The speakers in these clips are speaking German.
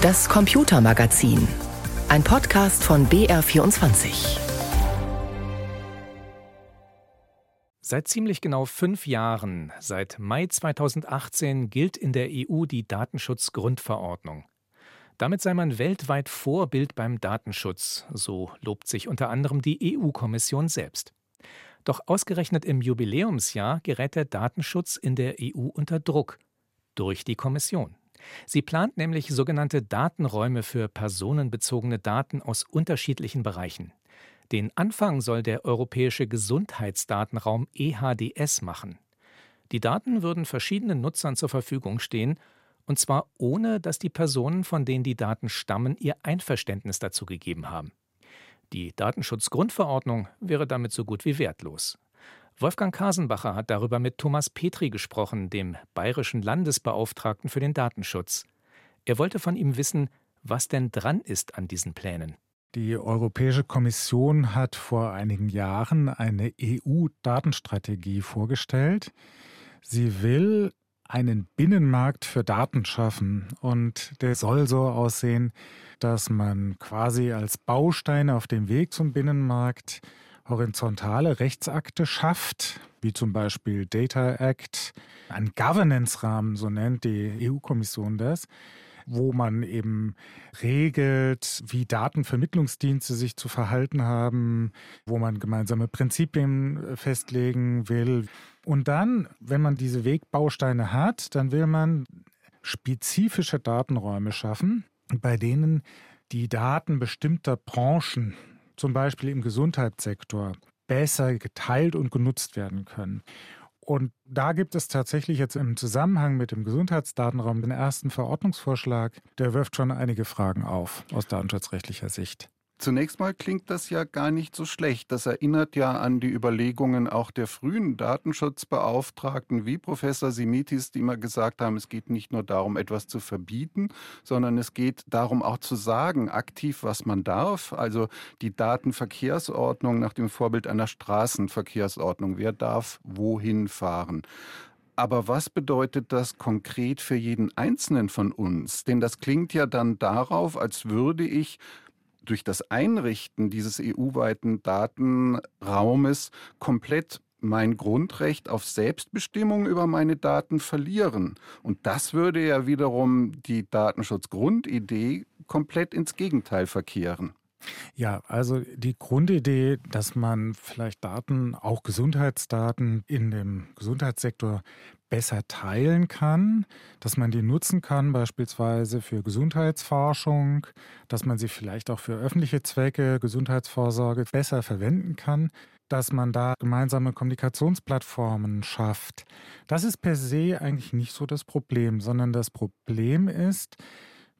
Das Computermagazin. Ein Podcast von BR24. Seit ziemlich genau fünf Jahren, seit Mai 2018, gilt in der EU die Datenschutzgrundverordnung. Damit sei man weltweit Vorbild beim Datenschutz, so lobt sich unter anderem die EU-Kommission selbst. Doch ausgerechnet im Jubiläumsjahr gerät der Datenschutz in der EU unter Druck durch die Kommission. Sie plant nämlich sogenannte Datenräume für personenbezogene Daten aus unterschiedlichen Bereichen. Den Anfang soll der Europäische Gesundheitsdatenraum EHDS machen. Die Daten würden verschiedenen Nutzern zur Verfügung stehen, und zwar ohne, dass die Personen, von denen die Daten stammen, ihr Einverständnis dazu gegeben haben. Die Datenschutzgrundverordnung wäre damit so gut wie wertlos. Wolfgang Kasenbacher hat darüber mit Thomas Petri gesprochen, dem bayerischen Landesbeauftragten für den Datenschutz. Er wollte von ihm wissen, was denn dran ist an diesen Plänen. Die Europäische Kommission hat vor einigen Jahren eine EU-Datenstrategie vorgestellt. Sie will einen Binnenmarkt für Daten schaffen und der soll so aussehen, dass man quasi als Baustein auf dem Weg zum Binnenmarkt horizontale Rechtsakte schafft, wie zum Beispiel Data Act, ein Governance-Rahmen, so nennt die EU-Kommission das, wo man eben regelt, wie Datenvermittlungsdienste sich zu verhalten haben, wo man gemeinsame Prinzipien festlegen will. Und dann, wenn man diese Wegbausteine hat, dann will man spezifische Datenräume schaffen, bei denen die Daten bestimmter Branchen zum Beispiel im Gesundheitssektor besser geteilt und genutzt werden können. Und da gibt es tatsächlich jetzt im Zusammenhang mit dem Gesundheitsdatenraum den ersten Verordnungsvorschlag, der wirft schon einige Fragen auf aus datenschutzrechtlicher Sicht. Zunächst mal klingt das ja gar nicht so schlecht. Das erinnert ja an die Überlegungen auch der frühen Datenschutzbeauftragten wie Professor Simitis, die immer gesagt haben, es geht nicht nur darum, etwas zu verbieten, sondern es geht darum auch zu sagen, aktiv, was man darf. Also die Datenverkehrsordnung nach dem Vorbild einer Straßenverkehrsordnung. Wer darf wohin fahren? Aber was bedeutet das konkret für jeden Einzelnen von uns? Denn das klingt ja dann darauf, als würde ich durch das Einrichten dieses EU-weiten Datenraumes komplett mein Grundrecht auf Selbstbestimmung über meine Daten verlieren. Und das würde ja wiederum die Datenschutzgrundidee komplett ins Gegenteil verkehren. Ja, also die Grundidee, dass man vielleicht Daten, auch Gesundheitsdaten in dem Gesundheitssektor besser teilen kann, dass man die nutzen kann, beispielsweise für Gesundheitsforschung, dass man sie vielleicht auch für öffentliche Zwecke, Gesundheitsvorsorge besser verwenden kann, dass man da gemeinsame Kommunikationsplattformen schafft. Das ist per se eigentlich nicht so das Problem, sondern das Problem ist,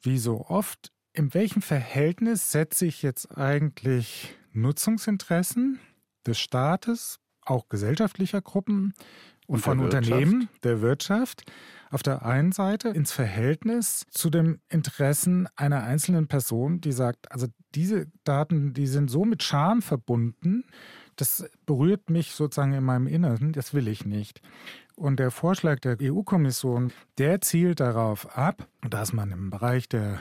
wie so oft, in welchem Verhältnis setze ich jetzt eigentlich Nutzungsinteressen des Staates, auch gesellschaftlicher Gruppen und von Unternehmen, der Wirtschaft, auf der einen Seite ins Verhältnis zu den Interessen einer einzelnen Person, die sagt, also diese Daten, die sind so mit Scham verbunden, das berührt mich sozusagen in meinem Inneren, das will ich nicht. Und der Vorschlag der EU-Kommission, der zielt darauf ab, dass man im Bereich der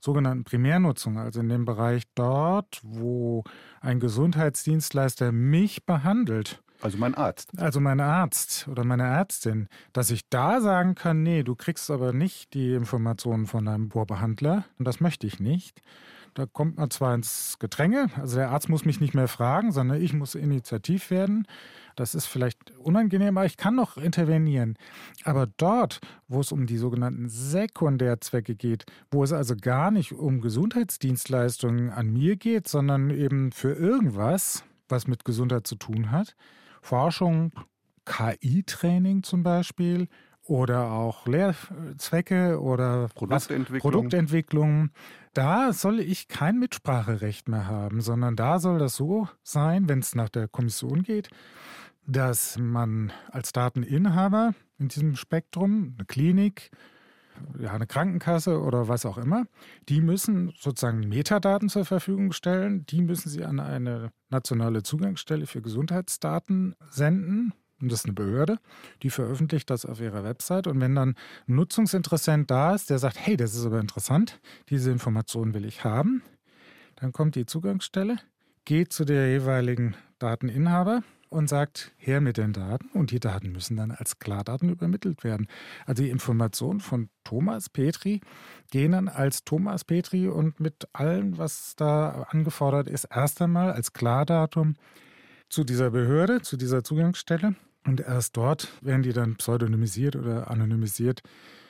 sogenannten Primärnutzung, also in dem Bereich dort, wo ein Gesundheitsdienstleister mich behandelt, also mein Arzt. Also mein Arzt oder meine Ärztin, dass ich da sagen kann, nee, du kriegst aber nicht die Informationen von deinem Bohrbehandler und das möchte ich nicht. Da kommt man zwar ins Gedränge, also der Arzt muss mich nicht mehr fragen, sondern ich muss initiativ werden. Das ist vielleicht unangenehm, aber ich kann noch intervenieren. Aber dort, wo es um die sogenannten Sekundärzwecke geht, wo es also gar nicht um Gesundheitsdienstleistungen an mir geht, sondern eben für irgendwas, was mit Gesundheit zu tun hat, Forschung, KI-Training zum Beispiel oder auch Lehrzwecke oder Produktentwicklung. Produktentwicklung. Da soll ich kein Mitspracherecht mehr haben, sondern da soll das so sein, wenn es nach der Kommission geht, dass man als Dateninhaber in diesem Spektrum, eine Klinik, ja, eine Krankenkasse oder was auch immer, die müssen sozusagen Metadaten zur Verfügung stellen. Die müssen sie an eine nationale Zugangsstelle für Gesundheitsdaten senden. und das ist eine Behörde, die veröffentlicht das auf ihrer Website. Und wenn dann ein Nutzungsinteressent da ist, der sagt, hey, das ist aber interessant, diese Information will ich haben, dann kommt die Zugangsstelle, geht zu der jeweiligen Dateninhaber und sagt, her mit den Daten und die Daten müssen dann als Klardaten übermittelt werden. Also die Informationen von Thomas Petri gehen dann als Thomas Petri und mit allem, was da angefordert ist, erst einmal als Klardatum zu dieser Behörde, zu dieser Zugangsstelle und erst dort werden die dann pseudonymisiert oder anonymisiert,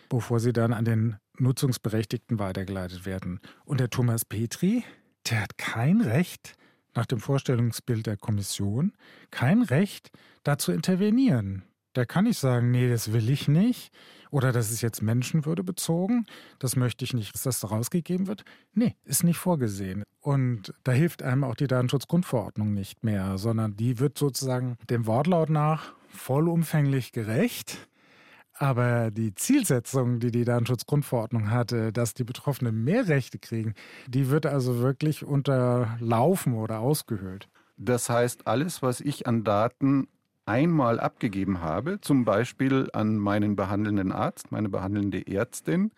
bevor sie dann an den Nutzungsberechtigten weitergeleitet werden. Und der Thomas Petri, der hat kein Recht, nach dem Vorstellungsbild der Kommission, kein Recht, da zu intervenieren. Der kann nicht sagen, nee, das will ich nicht. Oder das ist jetzt Menschenwürde bezogen. Das möchte ich nicht, dass das rausgegeben wird. Nee, ist nicht vorgesehen. Und da hilft einem auch die Datenschutzgrundverordnung nicht mehr, sondern die wird sozusagen dem Wortlaut nach vollumfänglich gerecht. Aber die Zielsetzung, die die Datenschutzgrundverordnung hatte, dass die Betroffenen mehr Rechte kriegen, die wird also wirklich unterlaufen oder ausgehöhlt. Das heißt, alles, was ich an Daten einmal abgegeben habe, zum Beispiel an meinen behandelnden Arzt, meine behandelnde Ärztin,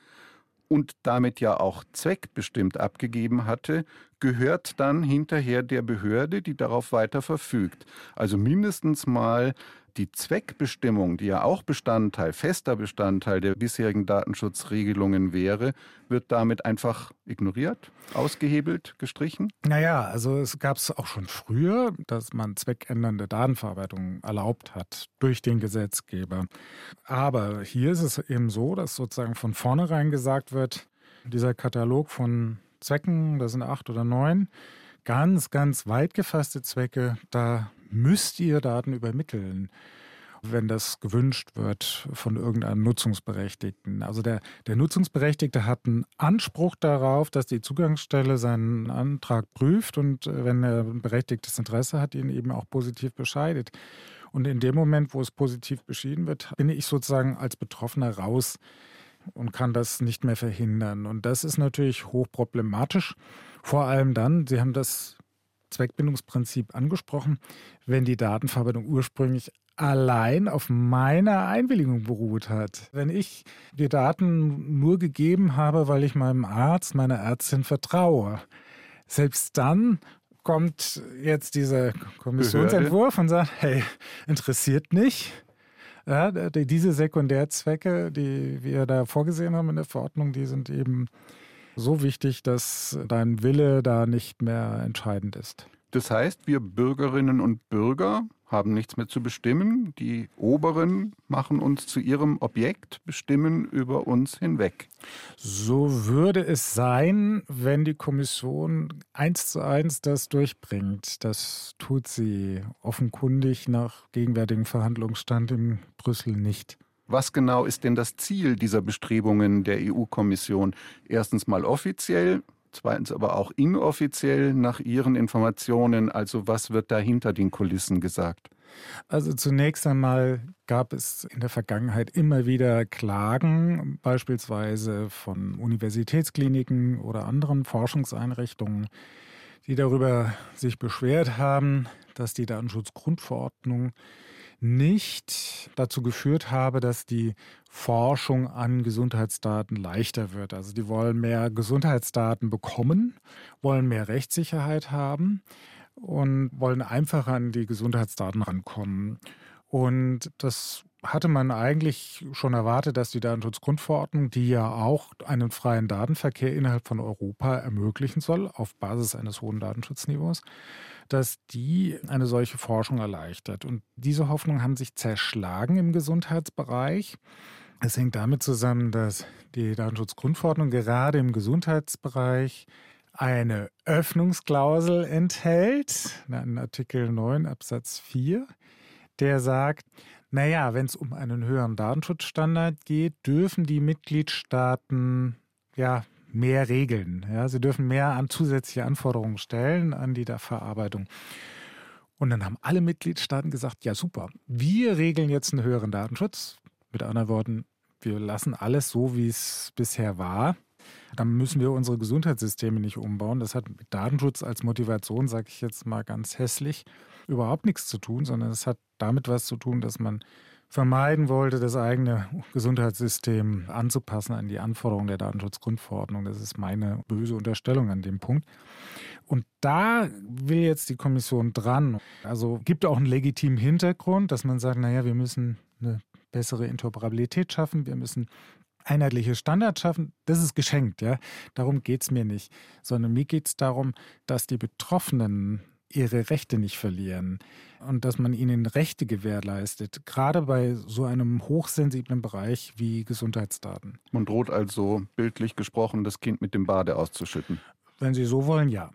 und damit ja auch zweckbestimmt abgegeben hatte, gehört dann hinterher der Behörde, die darauf weiter verfügt. Also mindestens mal die Zweckbestimmung, die ja auch Bestandteil, fester Bestandteil der bisherigen Datenschutzregelungen wäre, wird damit einfach ignoriert, ausgehebelt, gestrichen? Naja, also es gab es auch schon früher, dass man zweckändernde Datenverarbeitung erlaubt hat durch den Gesetzgeber. Aber hier ist es eben so, dass sozusagen von vornherein gesagt wird, dieser Katalog von Zwecken, das sind acht oder neun, ganz, ganz weit gefasste Zwecke, da müsst ihr Daten übermitteln wenn das gewünscht wird von irgendeinem Nutzungsberechtigten. Also der, der Nutzungsberechtigte hat einen Anspruch darauf, dass die Zugangsstelle seinen Antrag prüft und äh, wenn er ein berechtigtes Interesse hat, ihn eben auch positiv bescheidet. Und in dem Moment, wo es positiv beschieden wird, bin ich sozusagen als Betroffener raus und kann das nicht mehr verhindern. Und das ist natürlich hochproblematisch. Vor allem dann, Sie haben das Zweckbindungsprinzip angesprochen, wenn die Datenverarbeitung ursprünglich allein auf meiner Einwilligung beruht hat. Wenn ich die Daten nur gegeben habe, weil ich meinem Arzt, meiner Ärztin vertraue, selbst dann kommt jetzt dieser Kommissionsentwurf und sagt, hey, interessiert nicht. Ja, diese Sekundärzwecke, die wir da vorgesehen haben in der Verordnung, die sind eben so wichtig, dass dein Wille da nicht mehr entscheidend ist. Das heißt, wir Bürgerinnen und Bürger haben nichts mehr zu bestimmen. Die Oberen machen uns zu ihrem Objekt, bestimmen über uns hinweg. So würde es sein, wenn die Kommission eins zu eins das durchbringt. Das tut sie offenkundig nach gegenwärtigem Verhandlungsstand in Brüssel nicht. Was genau ist denn das Ziel dieser Bestrebungen der EU-Kommission? Erstens mal offiziell, zweitens aber auch inoffiziell nach Ihren Informationen. Also was wird da hinter den Kulissen gesagt? Also zunächst einmal gab es in der Vergangenheit immer wieder Klagen, beispielsweise von Universitätskliniken oder anderen Forschungseinrichtungen, die darüber sich beschwert haben, dass die Datenschutzgrundverordnung nicht dazu geführt habe, dass die Forschung an Gesundheitsdaten leichter wird. Also die wollen mehr Gesundheitsdaten bekommen, wollen mehr Rechtssicherheit haben und wollen einfacher an die Gesundheitsdaten rankommen. Und das hatte man eigentlich schon erwartet, dass die Datenschutzgrundverordnung, die ja auch einen freien Datenverkehr innerhalb von Europa ermöglichen soll, auf Basis eines hohen Datenschutzniveaus, dass die eine solche Forschung erleichtert. Und diese Hoffnungen haben sich zerschlagen im Gesundheitsbereich. Es hängt damit zusammen, dass die Datenschutzgrundverordnung gerade im Gesundheitsbereich eine Öffnungsklausel enthält, in Artikel 9 Absatz 4, der sagt, naja, wenn es um einen höheren Datenschutzstandard geht, dürfen die Mitgliedstaaten ja mehr regeln. Ja, sie dürfen mehr an zusätzliche Anforderungen stellen an die Verarbeitung. Und dann haben alle Mitgliedstaaten gesagt, ja super, wir regeln jetzt einen höheren Datenschutz. Mit anderen Worten, wir lassen alles so, wie es bisher war. Dann müssen wir unsere Gesundheitssysteme nicht umbauen. Das hat mit Datenschutz als Motivation, sage ich jetzt mal ganz hässlich, überhaupt nichts zu tun, sondern es hat damit was zu tun, dass man vermeiden wollte, das eigene Gesundheitssystem anzupassen an die Anforderungen der Datenschutzgrundverordnung. Das ist meine böse Unterstellung an dem Punkt. Und da will jetzt die Kommission dran. Also gibt auch einen legitimen Hintergrund, dass man sagt, naja, wir müssen eine bessere Interoperabilität schaffen, wir müssen einheitliche Standards schaffen, das ist geschenkt, ja. Darum geht es mir nicht. Sondern mir geht es darum, dass die Betroffenen ihre Rechte nicht verlieren und dass man ihnen Rechte gewährleistet, gerade bei so einem hochsensiblen Bereich wie Gesundheitsdaten. Man droht also bildlich gesprochen, das Kind mit dem Bade auszuschütten. Wenn Sie so wollen, ja.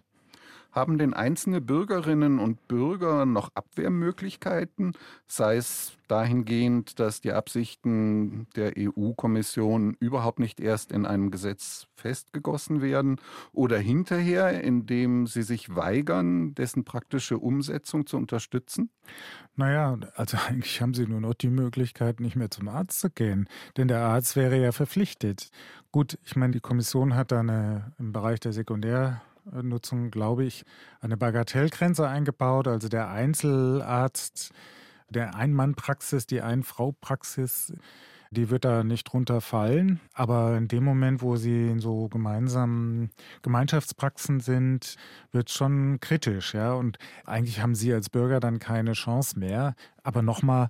Haben denn einzelne Bürgerinnen und Bürger noch Abwehrmöglichkeiten, sei es dahingehend, dass die Absichten der EU-Kommission überhaupt nicht erst in einem Gesetz festgegossen werden oder hinterher, indem sie sich weigern, dessen praktische Umsetzung zu unterstützen? Naja, also eigentlich haben sie nur noch die Möglichkeit, nicht mehr zum Arzt zu gehen, denn der Arzt wäre ja verpflichtet. Gut, ich meine, die Kommission hat da eine, im Bereich der Sekundär Nutzung, glaube ich, eine Bagatellgrenze eingebaut. Also der Einzelarzt, der Ein-Mann-Praxis, die Ein-Frau-Praxis, die wird da nicht drunter fallen. Aber in dem Moment, wo sie in so gemeinsamen Gemeinschaftspraxen sind, wird schon kritisch, ja. Und eigentlich haben sie als Bürger dann keine Chance mehr. Aber nochmal,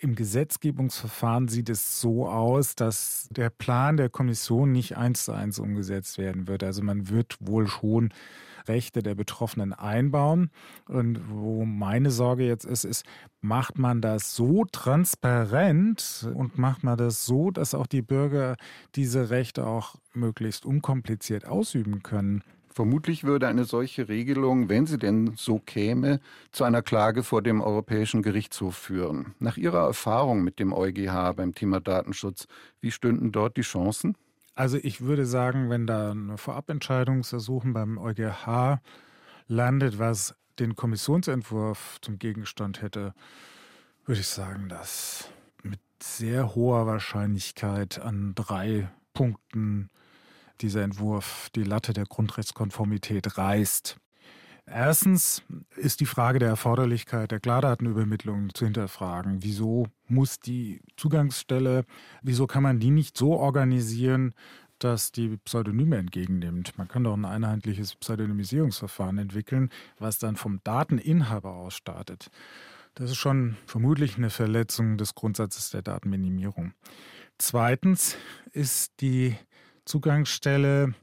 im Gesetzgebungsverfahren sieht es so aus, dass der Plan der Kommission nicht eins zu eins umgesetzt werden wird. Also man wird wohl schon Rechte der Betroffenen einbauen. Und wo meine Sorge jetzt ist, ist, macht man das so transparent und macht man das so, dass auch die Bürger diese Rechte auch möglichst unkompliziert ausüben können? Vermutlich würde eine solche Regelung, wenn sie denn so käme, zu einer Klage vor dem Europäischen Gerichtshof führen. Nach Ihrer Erfahrung mit dem EuGH beim Thema Datenschutz, wie stünden dort die Chancen? Also ich würde sagen, wenn da eine Vorabentscheidungsersuchen beim EuGH landet, was den Kommissionsentwurf zum Gegenstand hätte, würde ich sagen, dass mit sehr hoher Wahrscheinlichkeit an drei Punkten dieser Entwurf die Latte der Grundrechtskonformität reißt. Erstens ist die Frage der Erforderlichkeit der Klardatenübermittlung zu hinterfragen. Wieso muss die Zugangsstelle, wieso kann man die nicht so organisieren, dass die Pseudonyme entgegennimmt? Man kann doch ein einheitliches Pseudonymisierungsverfahren entwickeln, was dann vom Dateninhaber aus startet. Das ist schon vermutlich eine Verletzung des Grundsatzes der Datenminimierung. Zweitens ist die Zugangsstelle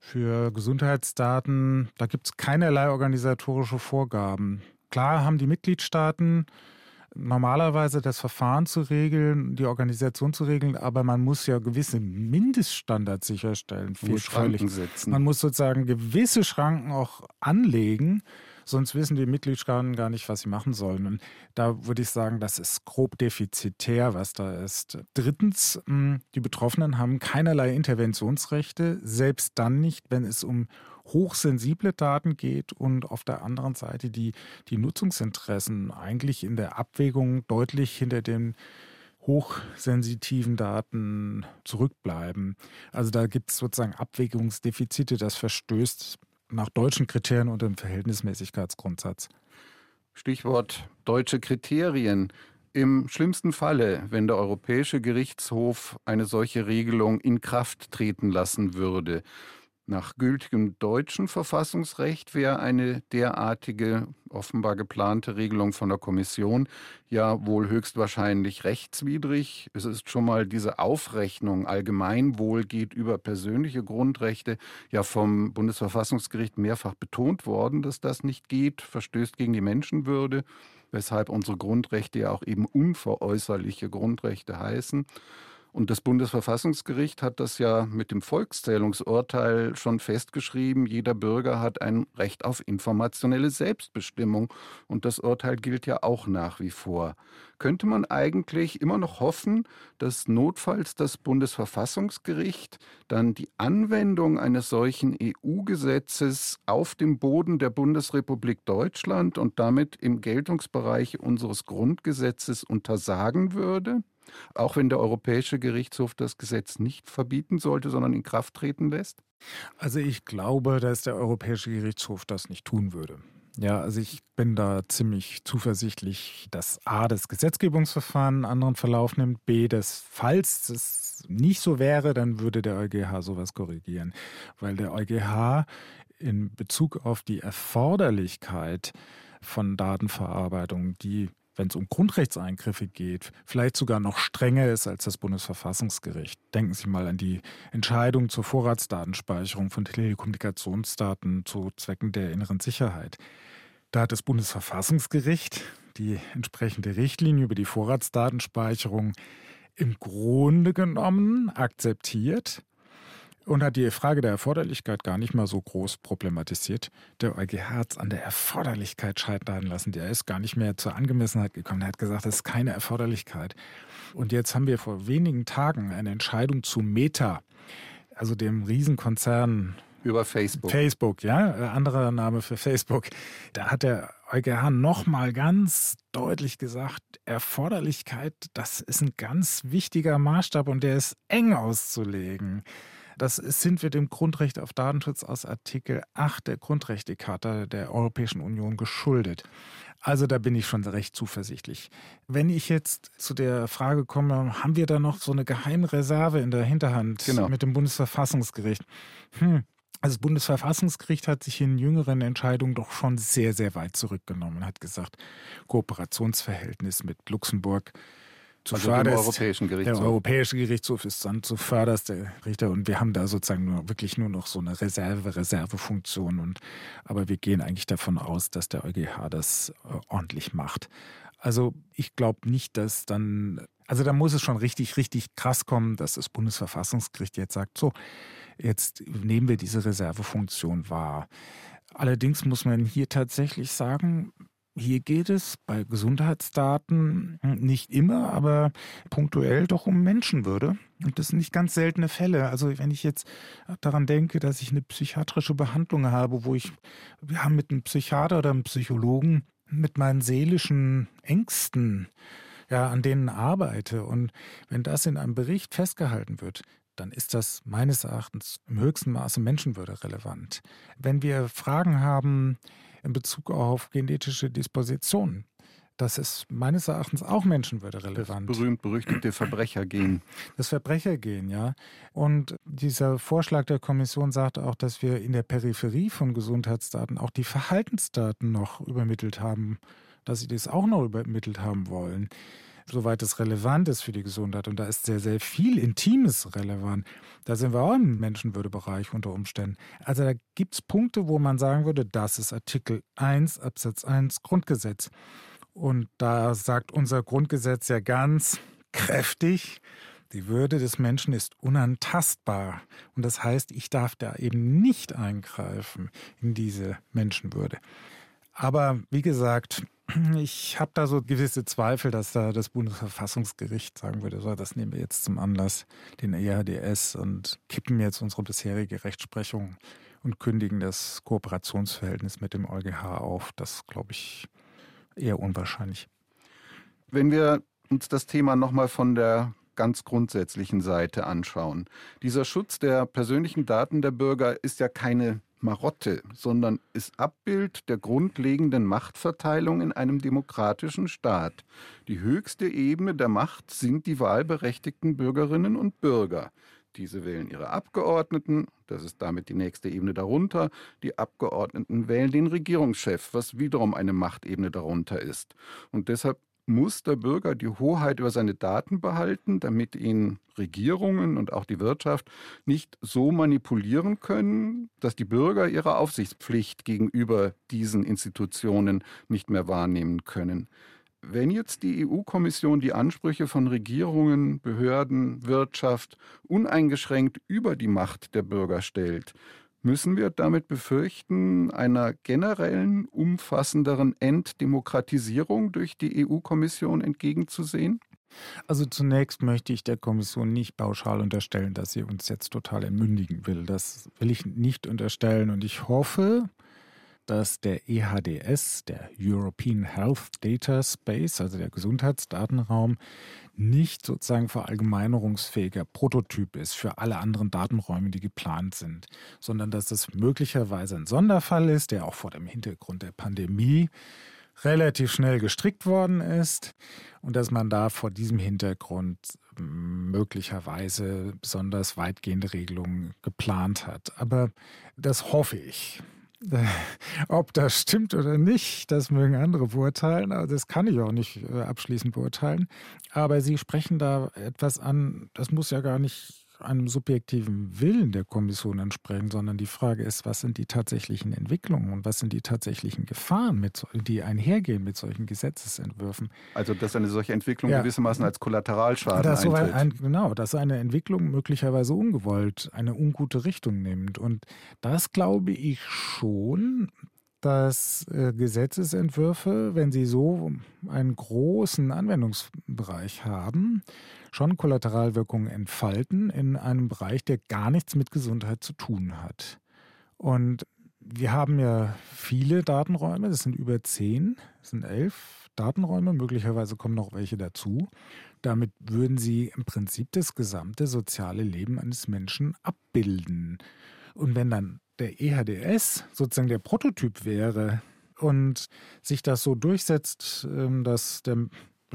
für Gesundheitsdaten, da gibt es keinerlei organisatorische Vorgaben. Klar haben die Mitgliedstaaten normalerweise das Verfahren zu regeln, die Organisation zu regeln, aber man muss ja gewisse Mindeststandards sicherstellen. Schranken setzen. Man muss sozusagen gewisse Schranken auch anlegen sonst wissen die Mitgliedstaaten gar nicht, was sie machen sollen. Und da würde ich sagen, das ist grob defizitär, was da ist. Drittens, hm, die Betroffenen haben keinerlei Interventionsrechte, selbst dann nicht, wenn es um hochsensible Daten geht und auf der anderen Seite die, die Nutzungsinteressen eigentlich in der Abwägung deutlich hinter den hochsensitiven Daten zurückbleiben. Also da gibt es sozusagen Abwägungsdefizite, das verstößt nach deutschen Kriterien unter dem Verhältnismäßigkeitsgrundsatz. Stichwort deutsche Kriterien. Im schlimmsten Falle, wenn der Europäische Gerichtshof eine solche Regelung in Kraft treten lassen würde, nach gültigem deutschen Verfassungsrecht wäre eine derartige offenbar geplante Regelung von der Kommission ja wohl höchstwahrscheinlich rechtswidrig. Es ist schon mal diese Aufrechnung Allgemeinwohl geht über persönliche Grundrechte ja vom Bundesverfassungsgericht mehrfach betont worden, dass das nicht geht, verstößt gegen die Menschenwürde, weshalb unsere Grundrechte ja auch eben unveräußerliche Grundrechte heißen. Und das Bundesverfassungsgericht hat das ja mit dem Volkszählungsurteil schon festgeschrieben. Jeder Bürger hat ein Recht auf informationelle Selbstbestimmung. Und das Urteil gilt ja auch nach wie vor. Könnte man eigentlich immer noch hoffen, dass notfalls das Bundesverfassungsgericht dann die Anwendung eines solchen EU-Gesetzes auf dem Boden der Bundesrepublik Deutschland und damit im Geltungsbereich unseres Grundgesetzes untersagen würde? Auch wenn der Europäische Gerichtshof das Gesetz nicht verbieten sollte, sondern in Kraft treten lässt? Also ich glaube, dass der Europäische Gerichtshof das nicht tun würde. Ja, also ich bin da ziemlich zuversichtlich, dass A, das Gesetzgebungsverfahren einen anderen Verlauf nimmt, B, dass falls es nicht so wäre, dann würde der EuGH sowas korrigieren. Weil der EuGH in Bezug auf die Erforderlichkeit von Datenverarbeitung, die wenn es um Grundrechtseingriffe geht, vielleicht sogar noch strenger ist als das Bundesverfassungsgericht. Denken Sie mal an die Entscheidung zur Vorratsdatenspeicherung von Telekommunikationsdaten zu Zwecken der inneren Sicherheit. Da hat das Bundesverfassungsgericht die entsprechende Richtlinie über die Vorratsdatenspeicherung im Grunde genommen akzeptiert und hat die Frage der Erforderlichkeit gar nicht mal so groß problematisiert. Der EuGH hat es an der Erforderlichkeit scheitern lassen. Der ist gar nicht mehr zur Angemessenheit gekommen. Er hat gesagt, das ist keine Erforderlichkeit. Und jetzt haben wir vor wenigen Tagen eine Entscheidung zu Meta, also dem Riesenkonzern über Facebook. Facebook, ja, äh, anderer Name für Facebook. Da hat der EuGH nochmal ganz deutlich gesagt, Erforderlichkeit, das ist ein ganz wichtiger Maßstab und der ist eng auszulegen. Das sind wir dem Grundrecht auf Datenschutz aus Artikel 8 der Grundrechtecharta der Europäischen Union geschuldet. Also da bin ich schon recht zuversichtlich. Wenn ich jetzt zu der Frage komme, haben wir da noch so eine Geheimreserve in der Hinterhand genau. mit dem Bundesverfassungsgericht? Hm. Also das Bundesverfassungsgericht hat sich in jüngeren Entscheidungen doch schon sehr, sehr weit zurückgenommen, hat gesagt, Kooperationsverhältnis mit Luxemburg zuvörderst. Also Europäischen Gerichtshof. Der Europäische Gerichtshof ist dann zuvörderst der Richter und wir haben da sozusagen nur, wirklich nur noch so eine Reserve, Reservefunktion und aber wir gehen eigentlich davon aus, dass der EuGH das äh, ordentlich macht. Also ich glaube nicht, dass dann, also da muss es schon richtig, richtig krass kommen, dass das Bundesverfassungsgericht jetzt sagt, so, jetzt nehmen wir diese Reservefunktion wahr. Allerdings muss man hier tatsächlich sagen, hier geht es bei Gesundheitsdaten nicht immer, aber punktuell doch um Menschenwürde. Und das sind nicht ganz seltene Fälle. Also wenn ich jetzt daran denke, dass ich eine psychiatrische Behandlung habe, wo ich, haben mit einem Psychiater oder einem Psychologen mit meinen seelischen Ängsten, ja, an denen arbeite. Und wenn das in einem Bericht festgehalten wird, dann ist das meines Erachtens im höchsten Maße Menschenwürde relevant. Wenn wir Fragen haben, in Bezug auf genetische Dispositionen. Das ist meines Erachtens auch Menschenwürde relevant. Das berühmt-berüchtigte Verbrechergen. Das Verbrechergen, ja. Und dieser Vorschlag der Kommission sagt auch, dass wir in der Peripherie von Gesundheitsdaten auch die Verhaltensdaten noch übermittelt haben, dass sie das auch noch übermittelt haben wollen soweit es relevant ist für die Gesundheit. Und da ist sehr, sehr viel Intimes relevant. Da sind wir auch im Menschenwürdebereich unter Umständen. Also da gibt es Punkte, wo man sagen würde, das ist Artikel 1 Absatz 1 Grundgesetz. Und da sagt unser Grundgesetz ja ganz kräftig, die Würde des Menschen ist unantastbar. Und das heißt, ich darf da eben nicht eingreifen in diese Menschenwürde. Aber wie gesagt, ich habe da so gewisse Zweifel, dass da das Bundesverfassungsgericht sagen würde, so, das nehmen wir jetzt zum Anlass, den EHDS und kippen jetzt unsere bisherige Rechtsprechung und kündigen das Kooperationsverhältnis mit dem EuGH auf. Das glaube ich eher unwahrscheinlich. Wenn wir uns das Thema nochmal von der ganz grundsätzlichen Seite anschauen. Dieser Schutz der persönlichen Daten der Bürger ist ja keine Marotte, sondern ist Abbild der grundlegenden Machtverteilung in einem demokratischen Staat. Die höchste Ebene der Macht sind die wahlberechtigten Bürgerinnen und Bürger. Diese wählen ihre Abgeordneten, das ist damit die nächste Ebene darunter. Die Abgeordneten wählen den Regierungschef, was wiederum eine Machtebene darunter ist. Und deshalb muss der Bürger die Hoheit über seine Daten behalten, damit ihn Regierungen und auch die Wirtschaft nicht so manipulieren können, dass die Bürger ihre Aufsichtspflicht gegenüber diesen Institutionen nicht mehr wahrnehmen können. Wenn jetzt die EU-Kommission die Ansprüche von Regierungen, Behörden, Wirtschaft uneingeschränkt über die Macht der Bürger stellt, Müssen wir damit befürchten, einer generellen, umfassenderen Entdemokratisierung durch die EU-Kommission entgegenzusehen? Also zunächst möchte ich der Kommission nicht pauschal unterstellen, dass sie uns jetzt total entmündigen will. Das will ich nicht unterstellen und ich hoffe, dass der EHDS, der European Health Data Space, also der Gesundheitsdatenraum, nicht sozusagen verallgemeinerungsfähiger Prototyp ist für alle anderen Datenräume, die geplant sind, sondern dass das möglicherweise ein Sonderfall ist, der auch vor dem Hintergrund der Pandemie relativ schnell gestrickt worden ist und dass man da vor diesem Hintergrund möglicherweise besonders weitgehende Regelungen geplant hat. Aber das hoffe ich. Ob das stimmt oder nicht, das mögen andere beurteilen. Das kann ich auch nicht äh, abschließend beurteilen. Aber Sie sprechen da etwas an, das muss ja gar nicht einem subjektiven Willen der Kommission entsprechen, sondern die Frage ist, was sind die tatsächlichen Entwicklungen und was sind die tatsächlichen Gefahren, mit, die einhergehen mit solchen Gesetzesentwürfen. Also dass eine solche Entwicklung ja. gewissermaßen als Kollateralschaden das eintritt. Ein, genau, dass eine Entwicklung möglicherweise ungewollt eine ungute Richtung nimmt. Und das glaube ich schon, dass äh, Gesetzesentwürfe, wenn sie so einen großen Anwendungsbereich haben, schon Kollateralwirkungen entfalten in einem Bereich, der gar nichts mit Gesundheit zu tun hat. Und wir haben ja viele Datenräume, das sind über zehn, das sind elf Datenräume, möglicherweise kommen noch welche dazu. Damit würden sie im Prinzip das gesamte soziale Leben eines Menschen abbilden. Und wenn dann der EHDS sozusagen der Prototyp wäre und sich das so durchsetzt, ähm, dass der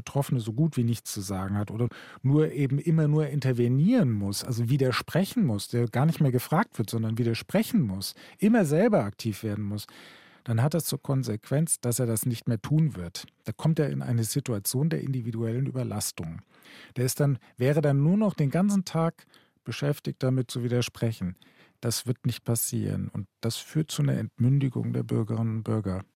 Betroffene so gut wie nichts zu sagen hat oder nur eben immer nur intervenieren muss, also widersprechen muss, der gar nicht mehr gefragt wird, sondern widersprechen muss, immer selber aktiv werden muss, dann hat das zur Konsequenz, dass er das nicht mehr tun wird. Da kommt er in eine Situation der individuellen Überlastung. Der ist dann, wäre dann nur noch den ganzen Tag beschäftigt damit zu widersprechen. Das wird nicht passieren. Und das führt zu einer Entmündigung der Bürgerinnen und Bürger.